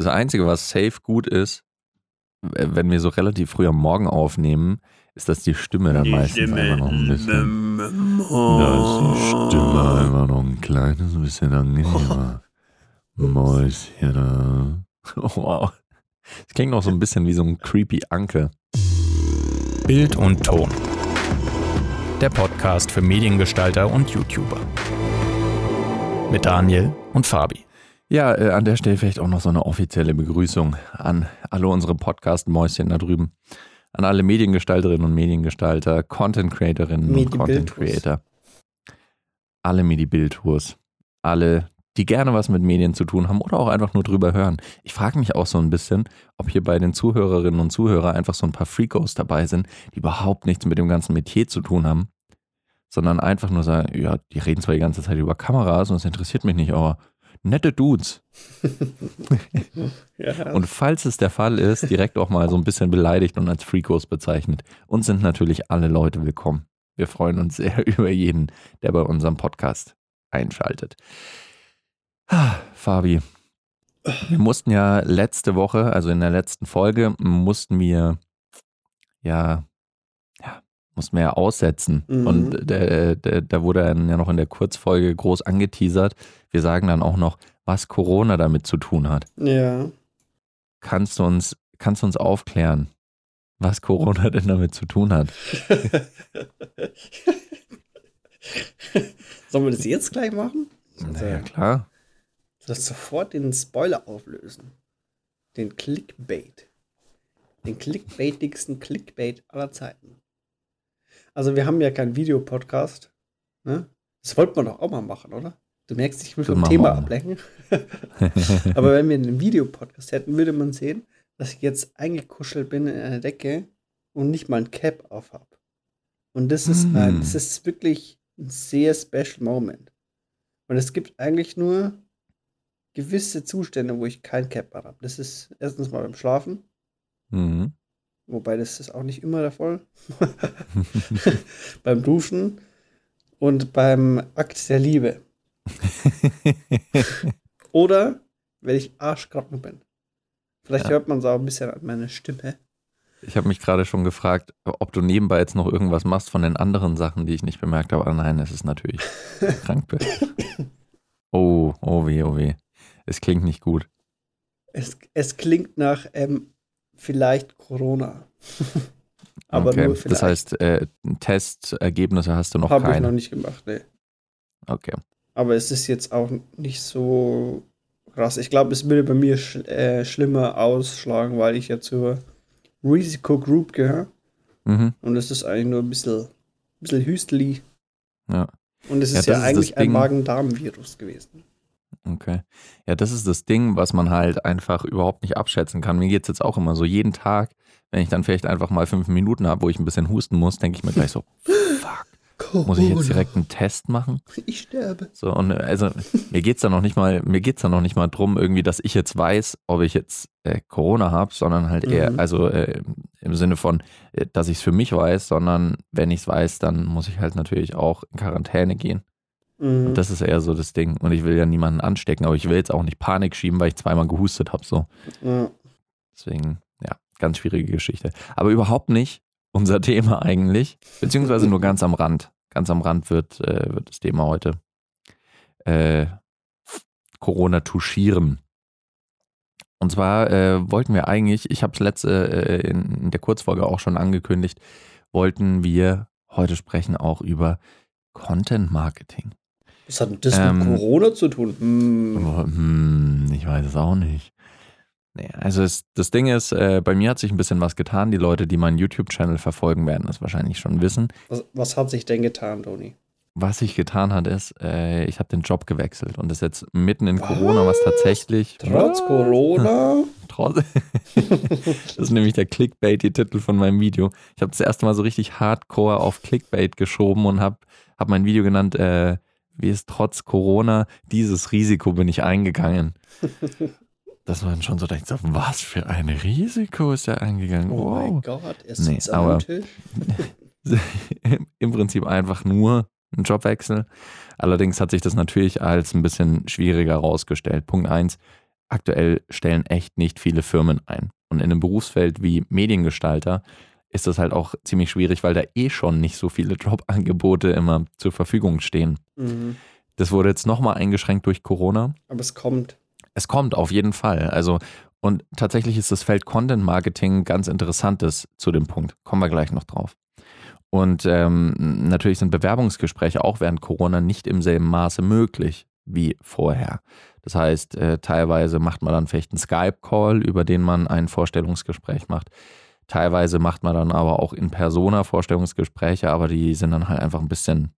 Das Einzige, was safe gut ist, wenn wir so relativ früh am Morgen aufnehmen, ist, dass die Stimme dann die meistens Stimme einfach noch ein bisschen. Da ist die Stimme einfach noch ein kleines bisschen angenehmer. Mäuschen. Wow. Das klingt noch so ein bisschen wie so ein creepy Anke. Bild und Ton. Der Podcast für Mediengestalter und YouTuber. Mit Daniel und Fabi. Ja, äh, an der Stelle vielleicht auch noch so eine offizielle Begrüßung an alle unsere Podcast-Mäuschen da drüben. An alle Mediengestalterinnen und Mediengestalter, Content Creatorinnen und Content Creator. Alle Medi-Bildtours. Alle, die gerne was mit Medien zu tun haben oder auch einfach nur drüber hören. Ich frage mich auch so ein bisschen, ob hier bei den Zuhörerinnen und Zuhörern einfach so ein paar Freakos dabei sind, die überhaupt nichts mit dem ganzen Metier zu tun haben, sondern einfach nur sagen, ja, die reden zwar die ganze Zeit über Kameras und es interessiert mich nicht, aber nette Dudes. ja. Und falls es der Fall ist, direkt auch mal so ein bisschen beleidigt und als Freakos bezeichnet. Und sind natürlich alle Leute willkommen. Wir freuen uns sehr über jeden, der bei unserem Podcast einschaltet. Ah, Fabi, wir mussten ja letzte Woche, also in der letzten Folge, mussten wir ja muss man ja aussetzen. Mhm. Und da wurde dann ja noch in der Kurzfolge groß angeteasert. Wir sagen dann auch noch, was Corona damit zu tun hat. Ja. Kannst du uns, kannst du uns aufklären, was Corona denn damit zu tun hat? Sollen wir das jetzt gleich machen? Na ja, klar. Das sofort den Spoiler auflösen. Den Clickbait. Den clickbaitigsten Clickbait aller Zeiten. Also wir haben ja keinen Videopodcast. Ne? Das wollte man doch auch mal machen, oder? Du merkst, ich will vom Thema ablenken. Aber wenn wir einen Videopodcast hätten, würde man sehen, dass ich jetzt eingekuschelt bin in einer Decke und nicht mal ein Cap auf habe. Und das ist, mm. ein, das ist wirklich ein sehr special Moment. Und es gibt eigentlich nur gewisse Zustände, wo ich kein Cap habe. Das ist erstens mal beim Schlafen. Mhm. Wobei das ist auch nicht immer der Fall. beim Duschen und beim Akt der Liebe. Oder wenn ich arschkrocken bin. Vielleicht ja. hört man es auch ein bisschen an meiner Stimme. Ich habe mich gerade schon gefragt, ob du nebenbei jetzt noch irgendwas machst von den anderen Sachen, die ich nicht bemerkt habe. Aber nein, es ist natürlich krank bist. Oh, oh weh, oh weh. Es klingt nicht gut. Es, es klingt nach ähm, vielleicht Corona. Aber okay. nur vielleicht. Das heißt, äh, Testergebnisse hast du noch Hab keine? Habe ich noch nicht gemacht, nee. Okay. Aber es ist jetzt auch nicht so krass. Ich glaube, es würde bei mir schl äh, schlimmer ausschlagen, weil ich ja zur Risikogroup gehöre. Mhm. Und es ist eigentlich nur ein bisschen, ein bisschen hüsteli. Ja. Und es ist ja, ja eigentlich ein Magen-Darm-Virus gewesen. Okay. Ja, das ist das Ding, was man halt einfach überhaupt nicht abschätzen kann. Mir geht es jetzt auch immer so, jeden Tag, wenn ich dann vielleicht einfach mal fünf Minuten habe, wo ich ein bisschen husten muss, denke ich mir gleich so, fuck. Corona. Muss ich jetzt direkt einen Test machen? Ich sterbe. So, und also mir geht es da noch nicht mal, mir geht's da noch nicht mal drum, irgendwie, dass ich jetzt weiß, ob ich jetzt äh, Corona habe, sondern halt mhm. eher, also äh, im Sinne von, äh, dass ich es für mich weiß, sondern wenn ich es weiß, dann muss ich halt natürlich auch in Quarantäne gehen. Mhm. Und das ist eher so das Ding. Und ich will ja niemanden anstecken, aber ich will jetzt auch nicht Panik schieben, weil ich zweimal gehustet habe. So. Mhm. Deswegen, ja, ganz schwierige Geschichte. Aber überhaupt nicht unser Thema eigentlich, beziehungsweise nur ganz am Rand. Ganz am Rand wird, äh, wird das Thema heute äh, Corona touchieren. Und zwar äh, wollten wir eigentlich, ich habe es letzte äh, in, in der Kurzfolge auch schon angekündigt, wollten wir heute sprechen auch über Content Marketing. Was hat denn das ähm, mit Corona zu tun? Hm. Hm, ich weiß es auch nicht. Nee, also es, das Ding ist, äh, bei mir hat sich ein bisschen was getan. Die Leute, die meinen YouTube-Channel verfolgen, werden das wahrscheinlich schon wissen. Was, was hat sich denn getan, Toni? Was sich getan hat, ist, äh, ich habe den Job gewechselt und das ist jetzt mitten in was? Corona, was tatsächlich. Trotz Corona? Trotz. das ist nämlich der Clickbait-Titel von meinem Video. Ich habe das erste Mal so richtig hardcore auf Clickbait geschoben und habe hab mein Video genannt, äh, wie es trotz Corona, dieses Risiko bin ich eingegangen. Dass man schon so denkt, so, was für ein Risiko ist er eingegangen? Oh wow. mein Gott, er ist nee, aber im Prinzip einfach nur ein Jobwechsel. Allerdings hat sich das natürlich als ein bisschen schwieriger herausgestellt. Punkt eins, aktuell stellen echt nicht viele Firmen ein. Und in einem Berufsfeld wie Mediengestalter ist das halt auch ziemlich schwierig, weil da eh schon nicht so viele Jobangebote immer zur Verfügung stehen. Mhm. Das wurde jetzt nochmal eingeschränkt durch Corona. Aber es kommt. Es kommt auf jeden Fall. Also, und tatsächlich ist das Feld Content Marketing ganz interessantes zu dem Punkt. Kommen wir gleich noch drauf. Und ähm, natürlich sind Bewerbungsgespräche auch während Corona nicht im selben Maße möglich wie vorher. Das heißt, äh, teilweise macht man dann vielleicht einen Skype-Call, über den man ein Vorstellungsgespräch macht. Teilweise macht man dann aber auch in Persona Vorstellungsgespräche, aber die sind dann halt einfach ein bisschen,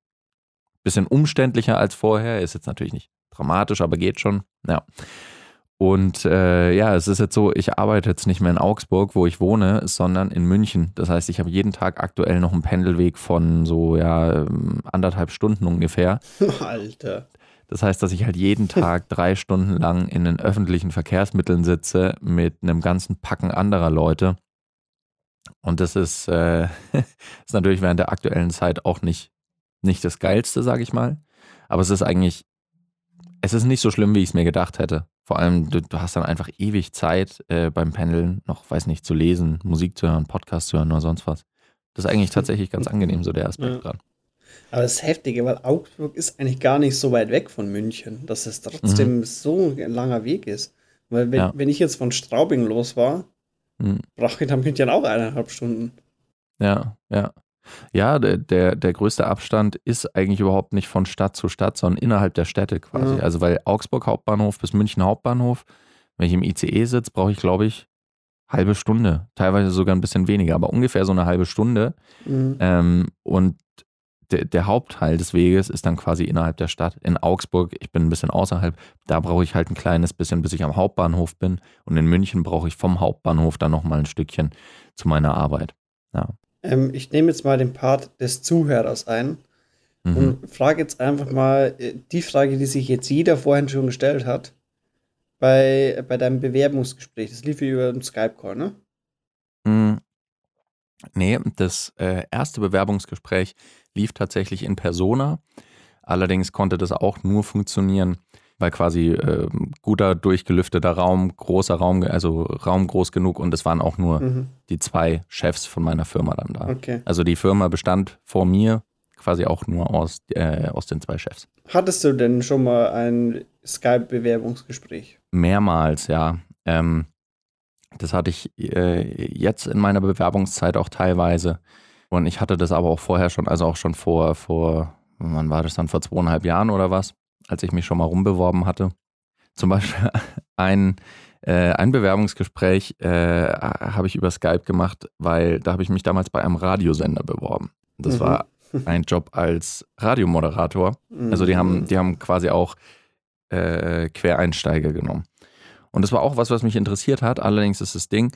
bisschen umständlicher als vorher. Ist jetzt natürlich nicht dramatisch, aber geht schon. Ja. Und äh, ja, es ist jetzt so, ich arbeite jetzt nicht mehr in Augsburg, wo ich wohne, sondern in München. Das heißt, ich habe jeden Tag aktuell noch einen Pendelweg von so ja anderthalb Stunden ungefähr. Alter. Das heißt, dass ich halt jeden Tag drei Stunden lang in den öffentlichen Verkehrsmitteln sitze mit einem ganzen Packen anderer Leute. Und das ist, äh, ist natürlich während der aktuellen Zeit auch nicht, nicht das Geilste, sage ich mal. Aber es ist eigentlich, es ist nicht so schlimm, wie ich es mir gedacht hätte. Vor allem, du, du hast dann einfach ewig Zeit äh, beim Pendeln, noch, weiß nicht, zu lesen, Musik zu hören, Podcast zu hören oder sonst was. Das ist eigentlich tatsächlich ganz angenehm, so der Aspekt ja. dran. Aber das Heftige, weil Augsburg ist eigentlich gar nicht so weit weg von München, dass es trotzdem mhm. so ein langer Weg ist. Weil wenn, ja. wenn ich jetzt von Straubing los war, mhm. brauche ich dann München auch eineinhalb Stunden. Ja, ja. Ja, der, der, der größte Abstand ist eigentlich überhaupt nicht von Stadt zu Stadt, sondern innerhalb der Städte quasi. Ja. Also weil Augsburg Hauptbahnhof bis München Hauptbahnhof, wenn ich im ICE sitze, brauche ich, glaube ich, halbe Stunde, teilweise sogar ein bisschen weniger, aber ungefähr so eine halbe Stunde. Mhm. Ähm, und der, der, Hauptteil des Weges ist dann quasi innerhalb der Stadt. In Augsburg, ich bin ein bisschen außerhalb, da brauche ich halt ein kleines bisschen, bis ich am Hauptbahnhof bin. Und in München brauche ich vom Hauptbahnhof dann nochmal ein Stückchen zu meiner Arbeit. Ja. Ähm, ich nehme jetzt mal den Part des Zuhörers ein mhm. und frage jetzt einfach mal äh, die Frage, die sich jetzt jeder vorhin schon gestellt hat, bei, bei deinem Bewerbungsgespräch. Das lief über einen Skype-Call, ne? Mhm. Nee, das äh, erste Bewerbungsgespräch lief tatsächlich in Persona. Allerdings konnte das auch nur funktionieren, weil quasi äh, guter, durchgelüfteter Raum, großer Raum, also Raum groß genug und es waren auch nur mhm. die zwei Chefs von meiner Firma dann da. Okay. Also die Firma bestand vor mir quasi auch nur aus, äh, aus den zwei Chefs. Hattest du denn schon mal ein Skype-Bewerbungsgespräch? Mehrmals, ja. Ähm, das hatte ich äh, jetzt in meiner Bewerbungszeit auch teilweise. Und ich hatte das aber auch vorher schon, also auch schon vor, vor, wann war das dann, vor zweieinhalb Jahren oder was, als ich mich schon mal rumbeworben hatte. Zum Beispiel ein, äh, ein Bewerbungsgespräch äh, habe ich über Skype gemacht, weil da habe ich mich damals bei einem Radiosender beworben. Das mhm. war ein Job als Radiomoderator. Also die haben, mhm. die haben quasi auch äh, Quereinsteiger genommen. Und das war auch was, was mich interessiert hat. Allerdings ist das Ding,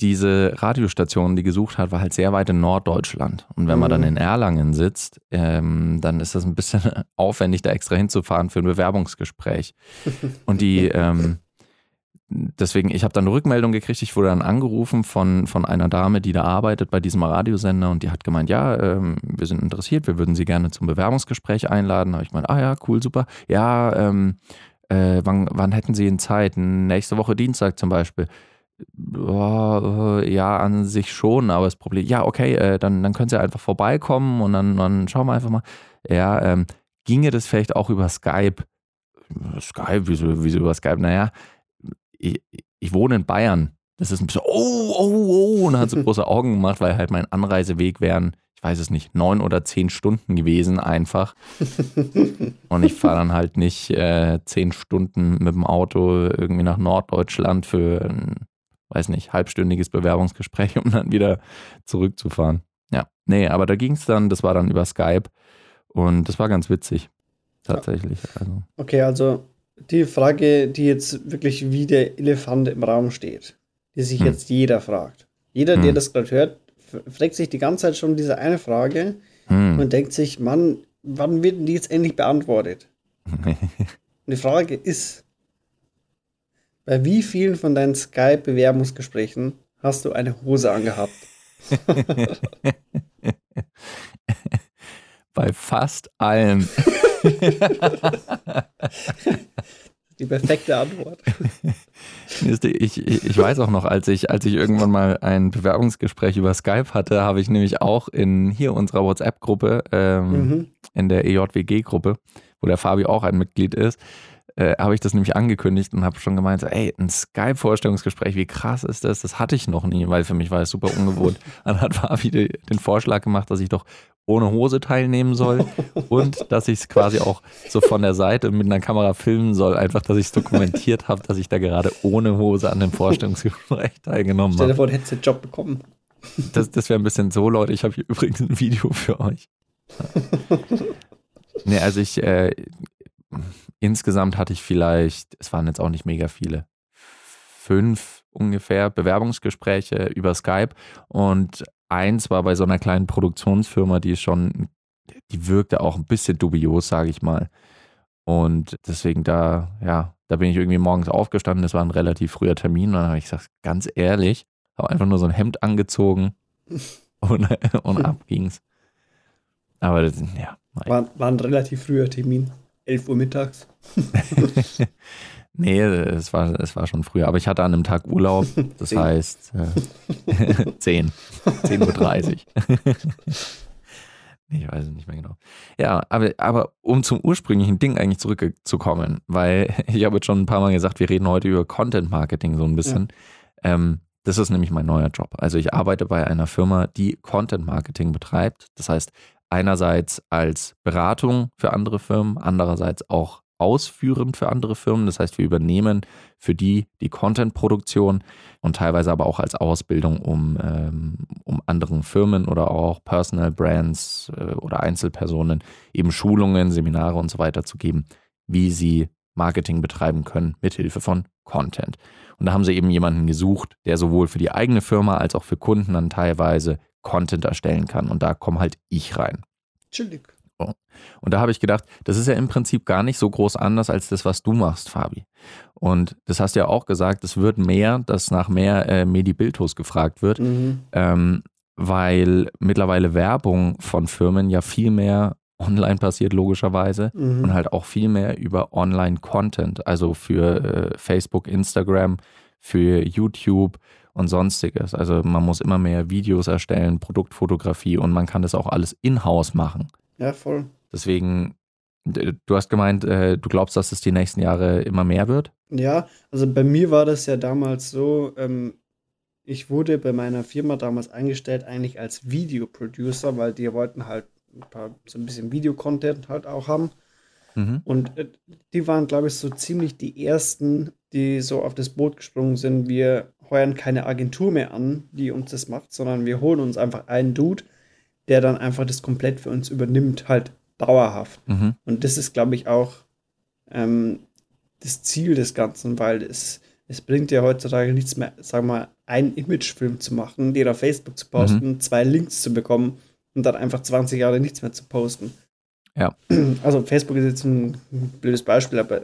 diese Radiostation, die gesucht hat, war halt sehr weit in Norddeutschland. Und wenn man dann mhm. in Erlangen sitzt, ähm, dann ist das ein bisschen aufwendig, da extra hinzufahren für ein Bewerbungsgespräch. Und die, ähm, deswegen, ich habe dann eine Rückmeldung gekriegt, ich wurde dann angerufen von, von einer Dame, die da arbeitet bei diesem Radiosender und die hat gemeint, ja, ähm, wir sind interessiert, wir würden Sie gerne zum Bewerbungsgespräch einladen. Da habe ich gemeint, ah ja, cool, super. Ja, ähm, äh, wann, wann hätten Sie in Zeit? Nächste Woche Dienstag zum Beispiel. Oh, ja, an sich schon, aber das Problem, ja, okay, äh, dann, dann können Sie einfach vorbeikommen und dann, dann schauen wir einfach mal. Ja, ähm, ginge das vielleicht auch über Skype? Skype, wieso, wieso über Skype? Naja, ich, ich wohne in Bayern. Das ist ein bisschen, oh, oh, oh, und hat so große Augen gemacht, weil halt mein Anreiseweg wären, ich weiß es nicht, neun oder zehn Stunden gewesen einfach. und ich fahre dann halt nicht äh, zehn Stunden mit dem Auto irgendwie nach Norddeutschland für ein weiß nicht, halbstündiges Bewerbungsgespräch, um dann wieder zurückzufahren. Ja, nee, aber da ging es dann, das war dann über Skype und das war ganz witzig, tatsächlich. Also. Okay, also die Frage, die jetzt wirklich wie der Elefant im Raum steht, die sich hm. jetzt jeder fragt. Jeder, hm. der das gerade hört, fragt sich die ganze Zeit schon diese eine Frage hm. und denkt sich, Mann, wann wird die jetzt endlich beantwortet? und die Frage ist, bei wie vielen von deinen Skype-Bewerbungsgesprächen hast du eine Hose angehabt? Bei fast allen. Die perfekte Antwort. ich, ich weiß auch noch, als ich, als ich irgendwann mal ein Bewerbungsgespräch über Skype hatte, habe ich nämlich auch in hier unserer WhatsApp-Gruppe, ähm, mhm. in der EJWG-Gruppe, wo der Fabi auch ein Mitglied ist, äh, habe ich das nämlich angekündigt und habe schon gemeint, ey, ein Skype-Vorstellungsgespräch, wie krass ist das? Das hatte ich noch nie, weil für mich war es super ungewohnt. Dann hat Fabi den Vorschlag gemacht, dass ich doch ohne Hose teilnehmen soll und dass ich es quasi auch so von der Seite mit einer Kamera filmen soll, einfach, dass ich es dokumentiert habe, dass ich da gerade ohne Hose an dem Vorstellungsgespräch teilgenommen habe. Stell dir vor, du hättest den Job bekommen. Das, das wäre ein bisschen so, Leute. Ich habe hier übrigens ein Video für euch. nee, also ich, äh, insgesamt hatte ich vielleicht, es waren jetzt auch nicht mega viele, fünf ungefähr Bewerbungsgespräche über Skype und eins war bei so einer kleinen Produktionsfirma, die schon, die wirkte auch ein bisschen dubios, sage ich mal. Und deswegen da, ja, da bin ich irgendwie morgens aufgestanden, das war ein relativ früher Termin und dann habe ich gesagt, ganz ehrlich, habe einfach nur so ein Hemd angezogen und, und ab ging's. Aber das, ja. War, war ein relativ früher Termin. 11 Uhr mittags. nee, es war, es war schon früher. Aber ich hatte an einem Tag Urlaub. Das heißt äh, 10. 10.30 Uhr. Ich weiß es nicht mehr genau. Ja, aber, aber um zum ursprünglichen Ding eigentlich zurückzukommen, weil ich habe jetzt schon ein paar Mal gesagt, wir reden heute über Content Marketing so ein bisschen. Ja. Ähm, das ist nämlich mein neuer Job. Also ich arbeite bei einer Firma, die Content Marketing betreibt. Das heißt, einerseits als Beratung für andere Firmen, andererseits auch ausführend für andere Firmen. Das heißt, wir übernehmen für die die Content-Produktion und teilweise aber auch als Ausbildung, um, ähm, um anderen Firmen oder auch Personal Brands äh, oder Einzelpersonen eben Schulungen, Seminare und so weiter zu geben, wie sie Marketing betreiben können mit Hilfe von Content. Und da haben sie eben jemanden gesucht, der sowohl für die eigene Firma als auch für Kunden dann teilweise Content erstellen kann. Und da komme halt ich rein. Chillig. Und da habe ich gedacht, das ist ja im Prinzip gar nicht so groß anders als das, was du machst, Fabi. Und das hast du ja auch gesagt, es wird mehr, dass nach mehr äh, Medi-Biltos gefragt wird, mhm. ähm, weil mittlerweile Werbung von Firmen ja viel mehr online passiert, logischerweise, mhm. und halt auch viel mehr über Online-Content, also für äh, Facebook, Instagram, für YouTube und sonstiges. Also man muss immer mehr Videos erstellen, Produktfotografie und man kann das auch alles in-house machen. Ja, voll. Deswegen, du hast gemeint, äh, du glaubst, dass es die nächsten Jahre immer mehr wird? Ja, also bei mir war das ja damals so, ähm, ich wurde bei meiner Firma damals eingestellt eigentlich als Videoproducer, weil die wollten halt ein paar, so ein bisschen Videocontent halt auch haben. Mhm. Und äh, die waren, glaube ich, so ziemlich die ersten, die so auf das Boot gesprungen sind. Wir heuern keine Agentur mehr an, die uns das macht, sondern wir holen uns einfach einen Dude, der dann einfach das komplett für uns übernimmt, halt dauerhaft. Mhm. Und das ist, glaube ich, auch ähm, das Ziel des Ganzen, weil es, es bringt ja heutzutage nichts mehr, sagen wir mal, einen Imagefilm zu machen, den auf Facebook zu posten, mhm. zwei Links zu bekommen und dann einfach 20 Jahre nichts mehr zu posten. Ja. Also Facebook ist jetzt ein blödes Beispiel, aber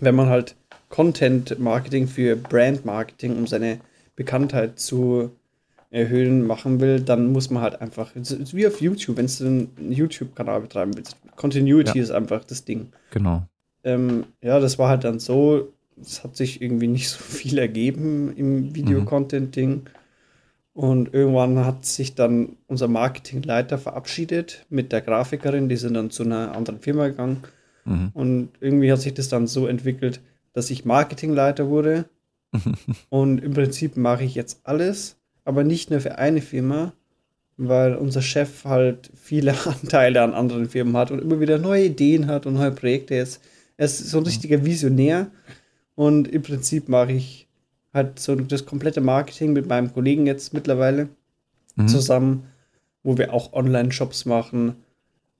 wenn man halt Content Marketing für Brand Marketing, um seine Bekanntheit zu erhöhen machen will, dann muss man halt einfach, wie auf YouTube, wenn du einen YouTube-Kanal betreiben willst. Continuity ja. ist einfach das Ding. Genau. Ähm, ja, das war halt dann so, es hat sich irgendwie nicht so viel ergeben im Videocontent-Ding. Mhm. Und irgendwann hat sich dann unser Marketingleiter verabschiedet mit der Grafikerin, die sind dann zu einer anderen Firma gegangen. Mhm. Und irgendwie hat sich das dann so entwickelt, dass ich Marketingleiter wurde. und im Prinzip mache ich jetzt alles, aber nicht nur für eine Firma, weil unser Chef halt viele Anteile an anderen Firmen hat und immer wieder neue Ideen hat und neue Projekte ist. Er ist so ein richtiger Visionär und im Prinzip mache ich halt so das komplette Marketing mit meinem Kollegen jetzt mittlerweile mhm. zusammen, wo wir auch Online-Shops machen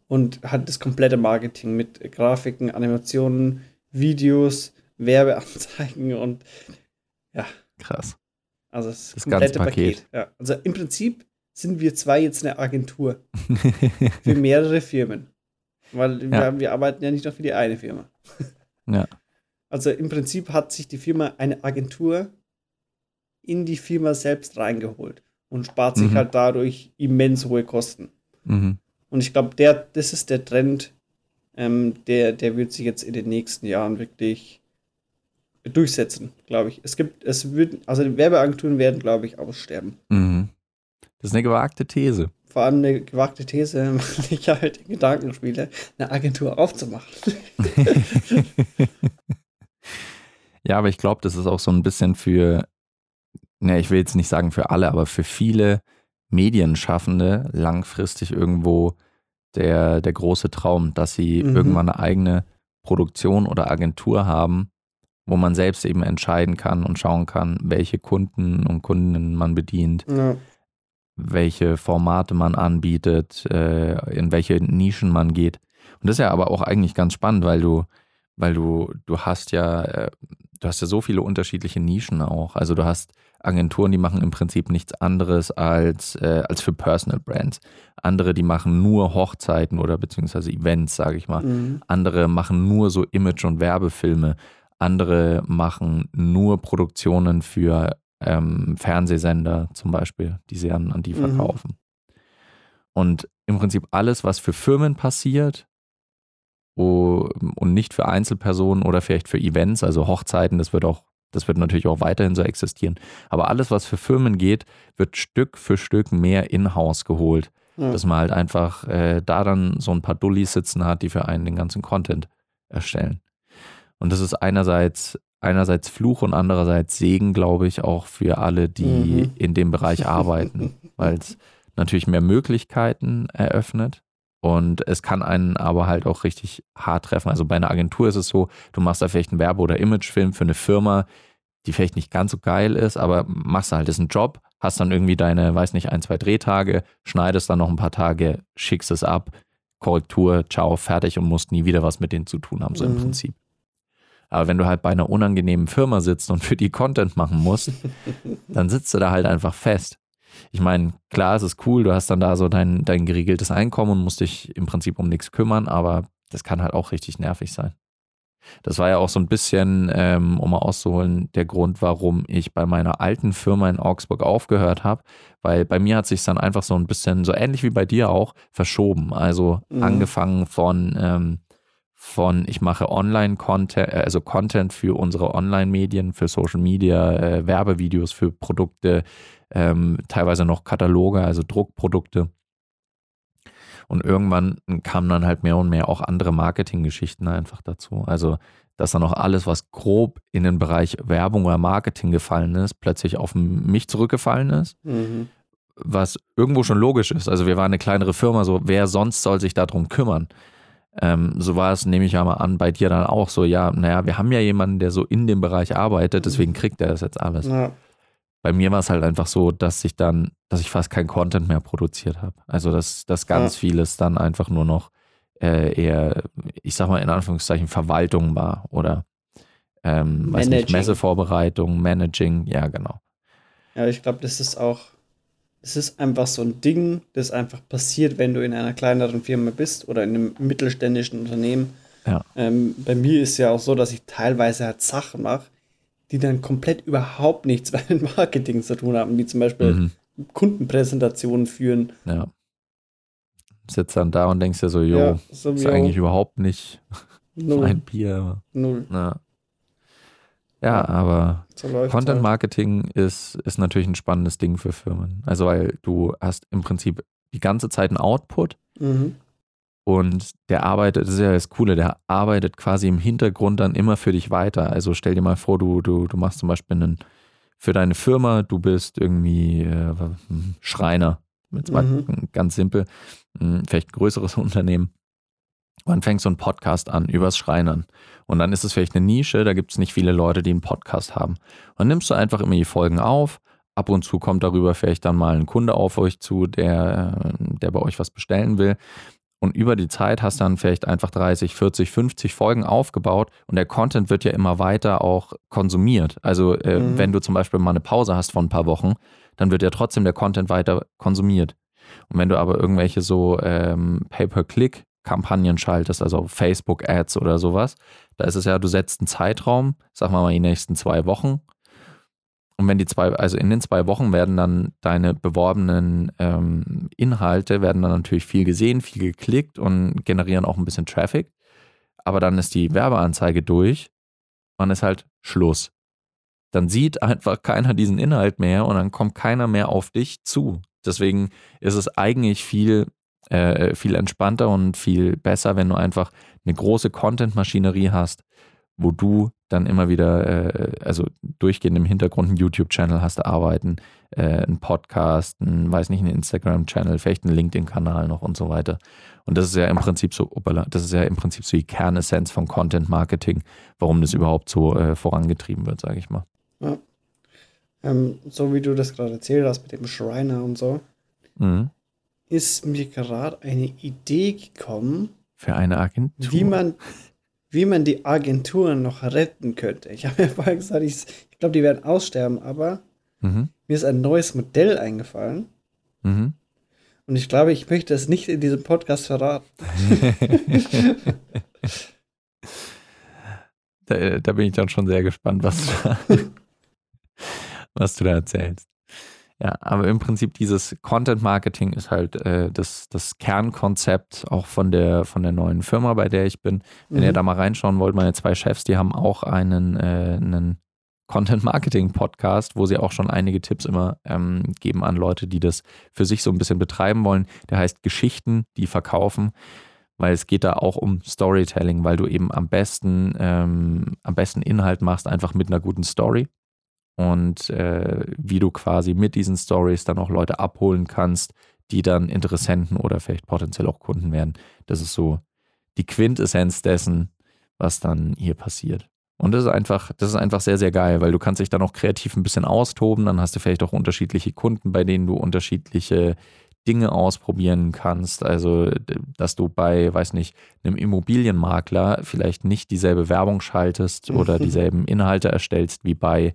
und halt das komplette Marketing mit Grafiken, Animationen, Videos, Werbeanzeigen und ja. Krass. Also das, das komplette Paket. Paket. Ja. Also im Prinzip sind wir zwei jetzt eine Agentur für mehrere Firmen. Weil ja. wir, wir, arbeiten ja nicht nur für die eine Firma. ja. Also im Prinzip hat sich die Firma eine Agentur in die Firma selbst reingeholt und spart sich mhm. halt dadurch immens hohe Kosten. Mhm. Und ich glaube, das ist der Trend, ähm, der, der wird sich jetzt in den nächsten Jahren wirklich durchsetzen, glaube ich. Es gibt, es wird, also die Werbeagenturen werden, glaube ich, aussterben. Mhm. Das ist eine gewagte These. Vor allem eine gewagte These, weil ich halt in Gedanken spiele, eine Agentur aufzumachen. ja, aber ich glaube, das ist auch so ein bisschen für, ne, ich will jetzt nicht sagen für alle, aber für viele Medienschaffende langfristig irgendwo der, der große Traum, dass sie mhm. irgendwann eine eigene Produktion oder Agentur haben, wo man selbst eben entscheiden kann und schauen kann, welche Kunden und Kundinnen man bedient, ja. welche Formate man anbietet, äh, in welche Nischen man geht. Und das ist ja aber auch eigentlich ganz spannend, weil du, weil du, du hast ja, äh, du hast ja so viele unterschiedliche Nischen auch. Also du hast Agenturen, die machen im Prinzip nichts anderes als, äh, als für Personal Brands. Andere, die machen nur Hochzeiten oder beziehungsweise Events, sage ich mal. Mhm. Andere machen nur so Image- und Werbefilme. Andere machen nur Produktionen für ähm, Fernsehsender zum Beispiel, die sie an, an die mhm. verkaufen. Mhm. Und im Prinzip alles, was für Firmen passiert, und nicht für Einzelpersonen oder vielleicht für Events, also Hochzeiten, das wird auch das wird natürlich auch weiterhin so existieren. Aber alles, was für Firmen geht, wird Stück für Stück mehr in-house geholt. Ja. Dass man halt einfach äh, da dann so ein paar Dullis sitzen hat, die für einen den ganzen Content erstellen. Und das ist einerseits, einerseits Fluch und andererseits Segen, glaube ich, auch für alle, die mhm. in dem Bereich arbeiten, weil es natürlich mehr Möglichkeiten eröffnet. Und es kann einen aber halt auch richtig hart treffen. Also bei einer Agentur ist es so, du machst da vielleicht einen Werbe- oder Imagefilm für eine Firma, die vielleicht nicht ganz so geil ist, aber machst halt, das ist ein Job, hast dann irgendwie deine, weiß nicht, ein, zwei Drehtage, schneidest dann noch ein paar Tage, schickst es ab, Korrektur, ciao, fertig und musst nie wieder was mit denen zu tun haben, so mhm. im Prinzip. Aber wenn du halt bei einer unangenehmen Firma sitzt und für die Content machen musst, dann sitzt du da halt einfach fest ich meine, klar, es ist cool, du hast dann da so dein, dein geregeltes Einkommen und musst dich im Prinzip um nichts kümmern, aber das kann halt auch richtig nervig sein. Das war ja auch so ein bisschen, ähm, um mal auszuholen, der Grund, warum ich bei meiner alten Firma in Augsburg aufgehört habe, weil bei mir hat sich dann einfach so ein bisschen, so ähnlich wie bei dir auch, verschoben. Also mhm. angefangen von, ähm, von ich mache Online-Content, äh, also Content für unsere Online-Medien, für Social Media, äh, Werbevideos für Produkte, ähm, teilweise noch Kataloge, also Druckprodukte. Und irgendwann kamen dann halt mehr und mehr auch andere Marketinggeschichten einfach dazu. Also, dass dann auch alles, was grob in den Bereich Werbung oder Marketing gefallen ist, plötzlich auf mich zurückgefallen ist. Mhm. Was irgendwo schon logisch ist. Also, wir waren eine kleinere Firma, so wer sonst soll sich darum kümmern? Ähm, so war es, nehme ich ja mal an, bei dir dann auch so, ja, naja, wir haben ja jemanden, der so in dem Bereich arbeitet, deswegen kriegt er das jetzt alles. Ja bei mir war es halt einfach so, dass ich dann, dass ich fast kein Content mehr produziert habe. Also dass, dass ganz ja. vieles dann einfach nur noch äh, eher, ich sag mal in Anführungszeichen, Verwaltung war oder ähm, weiß nicht, Messevorbereitung, Managing, ja genau. Ja, ich glaube, das ist auch, es ist einfach so ein Ding, das einfach passiert, wenn du in einer kleineren Firma bist oder in einem mittelständischen Unternehmen. Ja. Ähm, bei mir ist ja auch so, dass ich teilweise halt Sachen mache, die dann komplett überhaupt nichts mit Marketing zu tun haben, wie zum Beispiel mhm. Kundenpräsentationen führen. Ja. Sitzt dann da und denkst dir so, jo, ja, so ist eigentlich überhaupt nicht Null. ein Bier. Null. Ja. Ja, aber so Content halt. Marketing ist, ist natürlich ein spannendes Ding für Firmen. Also, weil du hast im Prinzip die ganze Zeit einen Output mhm. Und der arbeitet, das ist ja das Coole, der arbeitet quasi im Hintergrund dann immer für dich weiter. Also stell dir mal vor, du, du, du machst zum Beispiel einen, für deine Firma, du bist irgendwie äh, Schreiner. Jetzt mal mhm. ganz simpel, hm, vielleicht ein größeres Unternehmen. Und dann fängst so einen Podcast an übers Schreinern. Und dann ist es vielleicht eine Nische, da gibt es nicht viele Leute, die einen Podcast haben. Und dann nimmst du einfach immer die Folgen auf. Ab und zu kommt darüber vielleicht dann mal ein Kunde auf euch zu, der, der bei euch was bestellen will. Und über die Zeit hast du dann vielleicht einfach 30, 40, 50 Folgen aufgebaut und der Content wird ja immer weiter auch konsumiert. Also äh, mhm. wenn du zum Beispiel mal eine Pause hast von ein paar Wochen, dann wird ja trotzdem der Content weiter konsumiert. Und wenn du aber irgendwelche so ähm, Pay-per-Click Kampagnen schaltest, also Facebook-Ads oder sowas, da ist es ja, du setzt einen Zeitraum, sagen wir mal die nächsten zwei Wochen und wenn die zwei, also in den zwei Wochen werden dann deine beworbenen ähm, Inhalte, werden dann natürlich viel gesehen, viel geklickt und generieren auch ein bisschen Traffic. Aber dann ist die Werbeanzeige durch irgendwann ist halt Schluss. Dann sieht einfach keiner diesen Inhalt mehr und dann kommt keiner mehr auf dich zu. Deswegen ist es eigentlich viel, äh, viel entspannter und viel besser, wenn du einfach eine große Content-Maschinerie hast, wo du dann immer wieder, äh, also durchgehend im Hintergrund einen YouTube-Channel hast arbeiten, äh, einen Podcast, einen, weiß nicht, einen Instagram-Channel, vielleicht einen LinkedIn-Kanal noch und so weiter. Und das ist ja im Prinzip so, das ist ja im Prinzip so die Kernessenz von Content Marketing, warum das überhaupt so äh, vorangetrieben wird, sage ich mal. Ja. Ähm, so wie du das gerade erzählt hast mit dem Schreiner und so, mhm. Ist mir gerade eine Idee gekommen. Für eine Agentur. Wie man, wie man die Agenturen noch retten könnte. Ich habe ja vorher gesagt, ich, ich glaube, die werden aussterben, aber mhm. mir ist ein neues Modell eingefallen. Mhm. Und ich glaube, ich möchte es nicht in diesem Podcast verraten. da, da, bin ich dann schon sehr gespannt, was du da, was du da erzählst. Ja, aber im Prinzip dieses Content Marketing ist halt äh, das, das Kernkonzept auch von der, von der neuen Firma, bei der ich bin. Wenn mhm. ihr da mal reinschauen wollt, meine zwei Chefs, die haben auch einen, äh, einen Content Marketing Podcast, wo sie auch schon einige Tipps immer ähm, geben an Leute, die das für sich so ein bisschen betreiben wollen. Der heißt Geschichten, die verkaufen, weil es geht da auch um Storytelling, weil du eben am besten, ähm, am besten Inhalt machst, einfach mit einer guten Story und äh, wie du quasi mit diesen Stories dann auch Leute abholen kannst, die dann Interessenten oder vielleicht potenziell auch Kunden werden. Das ist so die Quintessenz dessen, was dann hier passiert. Und das ist einfach, das ist einfach sehr, sehr geil, weil du kannst dich dann auch kreativ ein bisschen austoben. Dann hast du vielleicht auch unterschiedliche Kunden, bei denen du unterschiedliche Dinge ausprobieren kannst. Also, dass du bei, weiß nicht, einem Immobilienmakler vielleicht nicht dieselbe Werbung schaltest oder dieselben Inhalte erstellst wie bei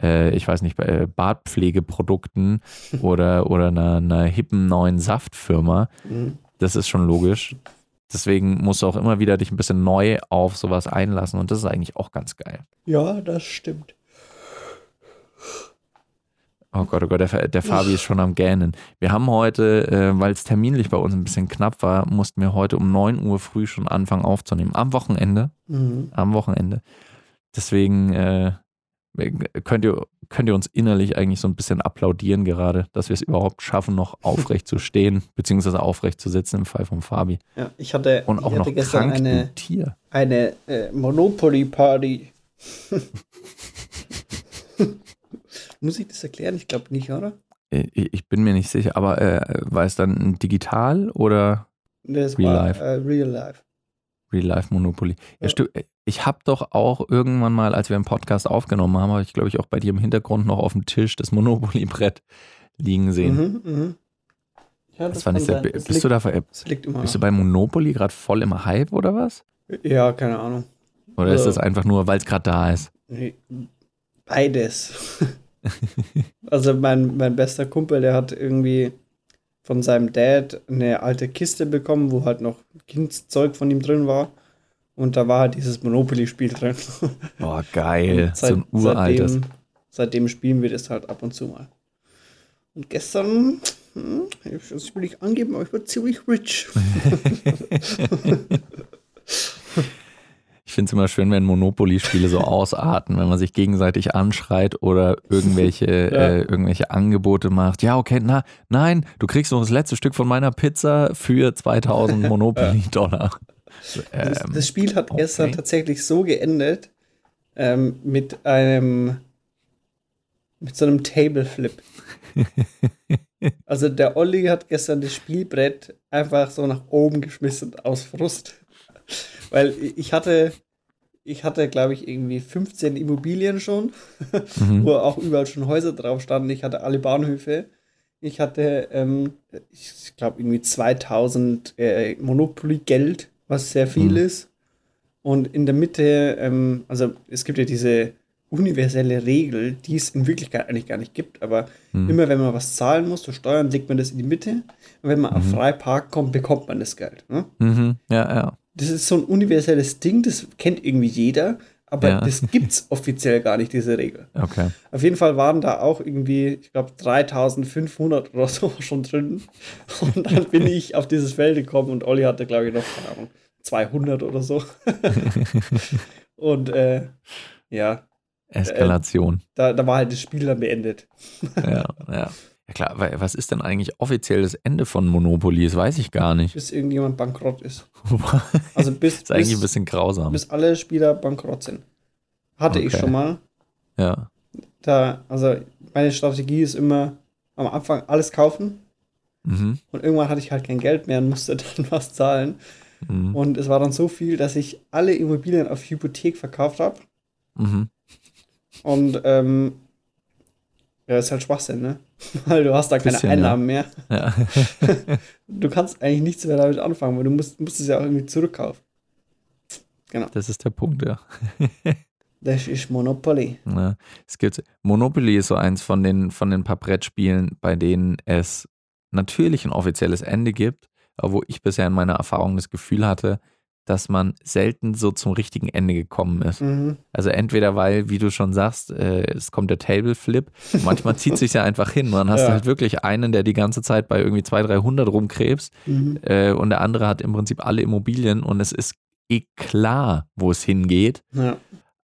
äh, ich weiß nicht, bei äh, Bartpflegeprodukten oder, oder einer, einer hippen neuen Saftfirma. Mhm. Das ist schon logisch. Deswegen musst du auch immer wieder dich ein bisschen neu auf sowas einlassen und das ist eigentlich auch ganz geil. Ja, das stimmt. Oh Gott, oh Gott, der, der Fabi ist schon am Gähnen. Wir haben heute, äh, weil es terminlich bei uns ein bisschen knapp war, mussten wir heute um 9 Uhr früh schon anfangen aufzunehmen. Am Wochenende. Mhm. Am Wochenende. Deswegen äh, könnt ihr, könnt ihr uns innerlich eigentlich so ein bisschen applaudieren gerade, dass wir es überhaupt schaffen, noch aufrecht zu stehen, beziehungsweise aufrecht zu sitzen im Fall von Fabi. Ja, ich hatte, Und auch hatte noch gestern eine, Tier. eine äh, Monopoly-Party. Muss ich das erklären? Ich glaube nicht, oder? Äh, ich bin mir nicht sicher, aber äh, war es dann digital oder das Real war, Life? Äh, Real Life. Real Life Monopoly. Ja. Ich habe doch auch irgendwann mal, als wir einen Podcast aufgenommen haben, habe ich glaube ich auch bei dir im Hintergrund noch auf dem Tisch das Monopoly-Brett liegen sehen. Mhm, mh. Ja, das, das fand ich sehr. Bist liegt, du da bist du bei Monopoly gerade voll im Hype oder was? Ja, keine Ahnung. Oder also, ist das einfach nur, weil es gerade da ist? Nee, beides. also mein, mein bester Kumpel, der hat irgendwie von seinem Dad eine alte Kiste bekommen, wo halt noch Kindszeug von ihm drin war. Und da war halt dieses Monopoly-Spiel drin. Boah, geil. Seit, so ein uraltes. Seitdem, seitdem, spielen wir das halt ab und zu mal. Und gestern, hm, ich will nicht angeben, aber ich war ziemlich rich. Ich finde es immer schön, wenn Monopoly-Spiele so ausarten, wenn man sich gegenseitig anschreit oder irgendwelche, ja. äh, irgendwelche Angebote macht. Ja, okay, na, nein, du kriegst noch das letzte Stück von meiner Pizza für 2000 Monopoly-Dollar. Ähm, das, das, Spiel hat okay. gestern tatsächlich so geendet, ähm, mit einem, mit so einem Table Flip. also der Olli hat gestern das Spielbrett einfach so nach oben geschmissen aus Frust. Weil ich hatte, ich hatte, glaube ich, irgendwie 15 Immobilien schon, mhm. wo auch überall schon Häuser drauf standen. Ich hatte alle Bahnhöfe. Ich hatte, ähm, ich glaube, irgendwie 2000 äh, Monopoly-Geld was sehr viel mhm. ist. Und in der Mitte, ähm, also es gibt ja diese universelle Regel, die es in Wirklichkeit eigentlich gar nicht gibt, aber mhm. immer wenn man was zahlen muss, so Steuern, legt man das in die Mitte. Und wenn man mhm. auf Freipark kommt, bekommt man das Geld. Ne? Mhm. Ja, ja. Das ist so ein universelles Ding, das kennt irgendwie jeder, aber ja. das gibt es offiziell gar nicht, diese Regel. Okay. Auf jeden Fall waren da auch irgendwie, ich glaube, 3500 oder so schon drin. Und dann bin ich auf dieses Feld gekommen und Olli hatte, glaube ich, noch, keine Ahnung, 200 oder so. und äh, Ja. Eskalation. Äh, da, da war halt das Spiel dann beendet. ja, ja. Ja klar, was ist denn eigentlich offiziell das Ende von Monopoly? Das weiß ich gar nicht. Bis irgendjemand bankrott ist. also bis, ist eigentlich bis, ein bisschen grausam. Bis alle Spieler bankrott sind. Hatte okay. ich schon mal. Ja. Da, also meine Strategie ist immer am Anfang alles kaufen. Mhm. Und irgendwann hatte ich halt kein Geld mehr und musste dann was zahlen. Mhm. Und es war dann so viel, dass ich alle Immobilien auf Hypothek verkauft habe. Mhm. Und ähm, ja, ist halt Schwachsinn, ne? Weil du hast da keine Bisschen, Einnahmen ja. mehr. Ja. du kannst eigentlich nichts mehr damit anfangen, weil du musst, musst es ja auch irgendwie zurückkaufen. Genau. Das ist der Punkt, ja. das ist Monopoly. Ja, es gibt, Monopoly ist so eins von den, von den paar Brettspielen, bei denen es natürlich ein offizielles Ende gibt, aber wo ich bisher in meiner Erfahrung das Gefühl hatte, dass man selten so zum richtigen Ende gekommen ist. Mhm. Also entweder weil, wie du schon sagst, äh, es kommt der Table Flip, manchmal zieht sich ja einfach hin. Man hast ja. halt wirklich einen, der die ganze Zeit bei irgendwie 200, 300 rumkrebst mhm. äh, und der andere hat im Prinzip alle Immobilien und es ist eh klar, wo es hingeht. Ja.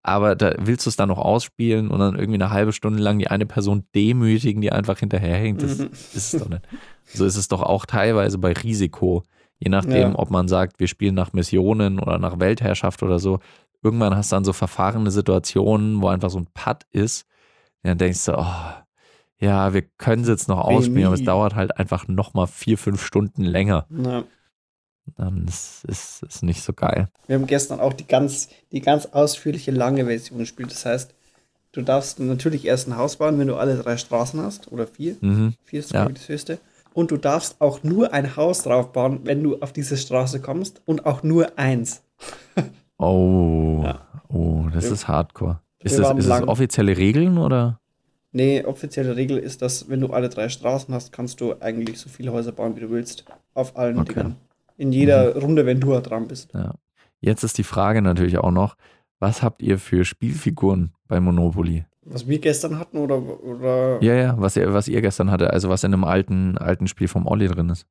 Aber da willst du es dann noch ausspielen und dann irgendwie eine halbe Stunde lang die eine Person demütigen, die einfach hinterherhängt. Das mhm. ist es doch nicht. So ist es doch auch teilweise bei Risiko Je nachdem, ja. ob man sagt, wir spielen nach Missionen oder nach Weltherrschaft oder so. Irgendwann hast du dann so verfahrene Situationen, wo einfach so ein Putt ist. Dann denkst du, oh, ja, wir können es jetzt noch ausspielen, aber es dauert halt einfach nochmal vier, fünf Stunden länger. Ja. Dann ist es nicht so geil. Wir haben gestern auch die ganz, die ganz ausführliche lange Version gespielt. Das heißt, du darfst natürlich erst ein Haus bauen, wenn du alle drei Straßen hast oder vier. Mhm. Vier ist ja. das höchste. Und du darfst auch nur ein Haus drauf bauen, wenn du auf diese Straße kommst. Und auch nur eins. oh, ja. oh, das ja. ist hardcore. Ist das, ist das offizielle Regeln oder? Nee, offizielle Regel ist, dass wenn du alle drei Straßen hast, kannst du eigentlich so viele Häuser bauen, wie du willst. Auf allen okay. Dingern. In jeder mhm. Runde, wenn du dran bist. Ja. Jetzt ist die Frage natürlich auch noch, was habt ihr für Spielfiguren bei Monopoly? Was wir gestern hatten oder. oder ja, ja, was ihr, was ihr gestern hatte, also was in einem alten, alten Spiel vom Olli drin ist.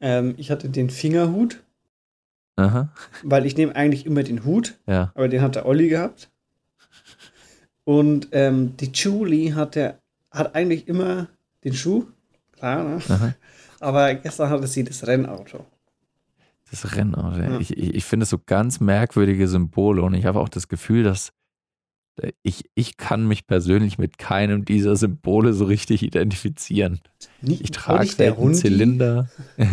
Ähm, ich hatte den Fingerhut. Aha. Weil ich nehme eigentlich immer den Hut. Ja. Aber den hat der Olli gehabt. Und ähm, die Julie hatte, hat eigentlich immer den Schuh. Klar, ne? Aha. Aber gestern hatte sie das Rennauto. Das Rennauto. Ja. Ich, ich, ich finde so ganz merkwürdige Symbole und ich habe auch das Gefühl, dass ich, ich kann mich persönlich mit keinem dieser Symbole so richtig identifizieren. Nicht, ich trage selten Zylinder.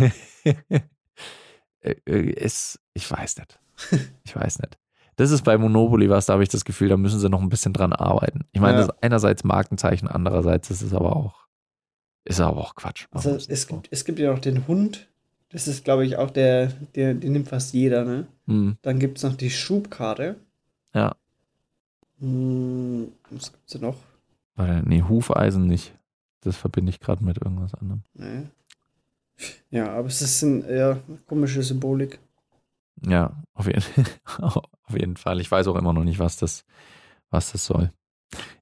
Äh, äh, es, ich weiß nicht. Ich weiß nicht. Das ist bei Monopoly was, da habe ich das Gefühl, da müssen sie noch ein bisschen dran arbeiten. Ich meine, ja. das ist einerseits Markenzeichen, andererseits ist es aber auch, ist aber auch Quatsch. Also es gibt, es gibt ja noch den Hund, das ist, glaube ich, auch der, der, den nimmt fast jeder, ne? Hm. Dann gibt es noch die Schubkarte. Ja. Hm, was gibt's denn noch? Warte, nee, Hufeisen nicht. Das verbinde ich gerade mit irgendwas anderem. Nee. Ja, aber es ist eine eher komische Symbolik. Ja, auf jeden, auf jeden Fall. Ich weiß auch immer noch nicht, was das, was das soll.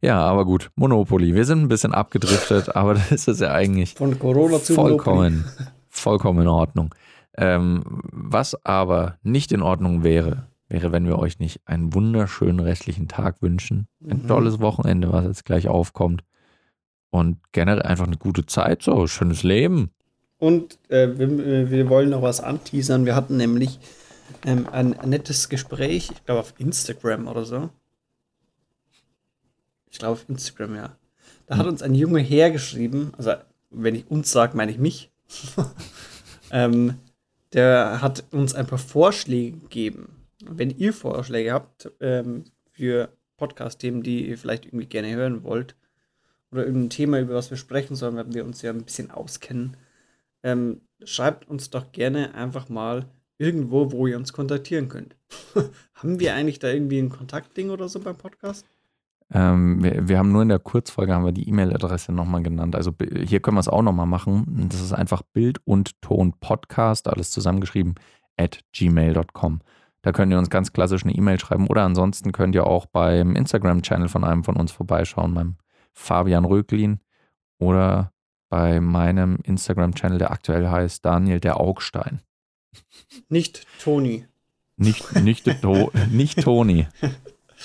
Ja, aber gut, Monopoly. Wir sind ein bisschen abgedriftet, aber das ist ja eigentlich von Corona zu vollkommen, vollkommen in Ordnung. Ähm, was aber nicht in Ordnung wäre, wäre, wenn wir euch nicht einen wunderschönen restlichen Tag wünschen. Ein mhm. tolles Wochenende, was jetzt gleich aufkommt. Und generell einfach eine gute Zeit, so schönes Leben. Und äh, wir, wir, wollen noch was anteasern. Wir hatten nämlich ähm, ein nettes Gespräch, ich glaube auf Instagram oder so. Ich glaube auf Instagram, ja. Da mhm. hat uns ein Junge hergeschrieben, also wenn ich uns sage, meine ich mich. ähm, der hat uns ein paar Vorschläge gegeben wenn ihr Vorschläge habt ähm, für Podcast-Themen, die ihr vielleicht irgendwie gerne hören wollt, oder irgendein Thema, über was wir sprechen sollen, werden wir uns ja ein bisschen auskennen, ähm, schreibt uns doch gerne einfach mal irgendwo, wo ihr uns kontaktieren könnt. haben wir eigentlich da irgendwie ein Kontaktding oder so beim Podcast? Ähm, wir, wir, haben nur in der Kurzfolge haben wir die E-Mail-Adresse nochmal genannt. Also hier können wir es auch nochmal machen. Das ist einfach Bild und Ton Podcast, alles zusammengeschrieben, at gmail.com. Da könnt ihr uns ganz klassisch eine E-Mail schreiben oder ansonsten könnt ihr auch beim Instagram-Channel von einem von uns vorbeischauen, beim Fabian Röglin oder bei meinem Instagram-Channel, der aktuell heißt Daniel der Augstein. Nicht Toni. Nicht, nicht, to, nicht Toni.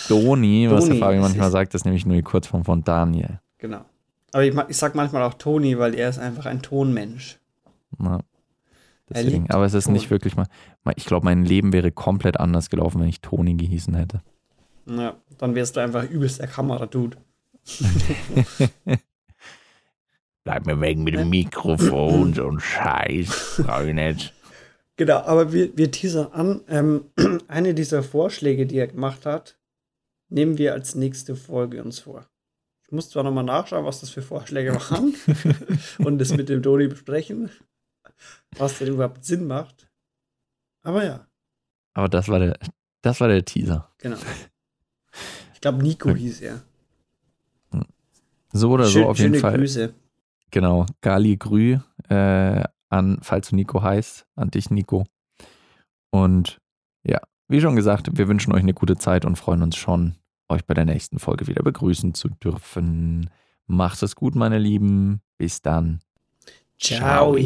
Doni, was der Fabi manchmal sagt, ist nämlich nur die Kurzform von Daniel. Genau. Aber ich, ich sag manchmal auch Toni, weil er ist einfach ein Tonmensch. Na, deswegen. Aber es ist Ton. nicht wirklich mal. Ich glaube, mein Leben wäre komplett anders gelaufen, wenn ich Toni gehießen hätte. Ja, dann wärst du einfach übelst der Kamera-Dude. Bleib mir weg mit dem Mikrofon, so ein Scheiß. Brauche ich nicht. Genau, aber wir, wir teasern an. Ähm, eine dieser Vorschläge, die er gemacht hat, nehmen wir als nächste Folge uns vor. Ich muss zwar nochmal nachschauen, was das für Vorschläge waren und das mit dem Doni besprechen, was denn überhaupt Sinn macht. Aber ja. Aber das war der, das war der Teaser. Genau. Ich glaube, Nico okay. hieß er. So oder Schön, so auf jeden Fall. Grüße. Genau. Gali Grü äh, an, falls du Nico heißt, an dich, Nico. Und ja, wie schon gesagt, wir wünschen euch eine gute Zeit und freuen uns schon, euch bei der nächsten Folge wieder begrüßen zu dürfen. Macht es gut, meine Lieben. Bis dann. Ciao.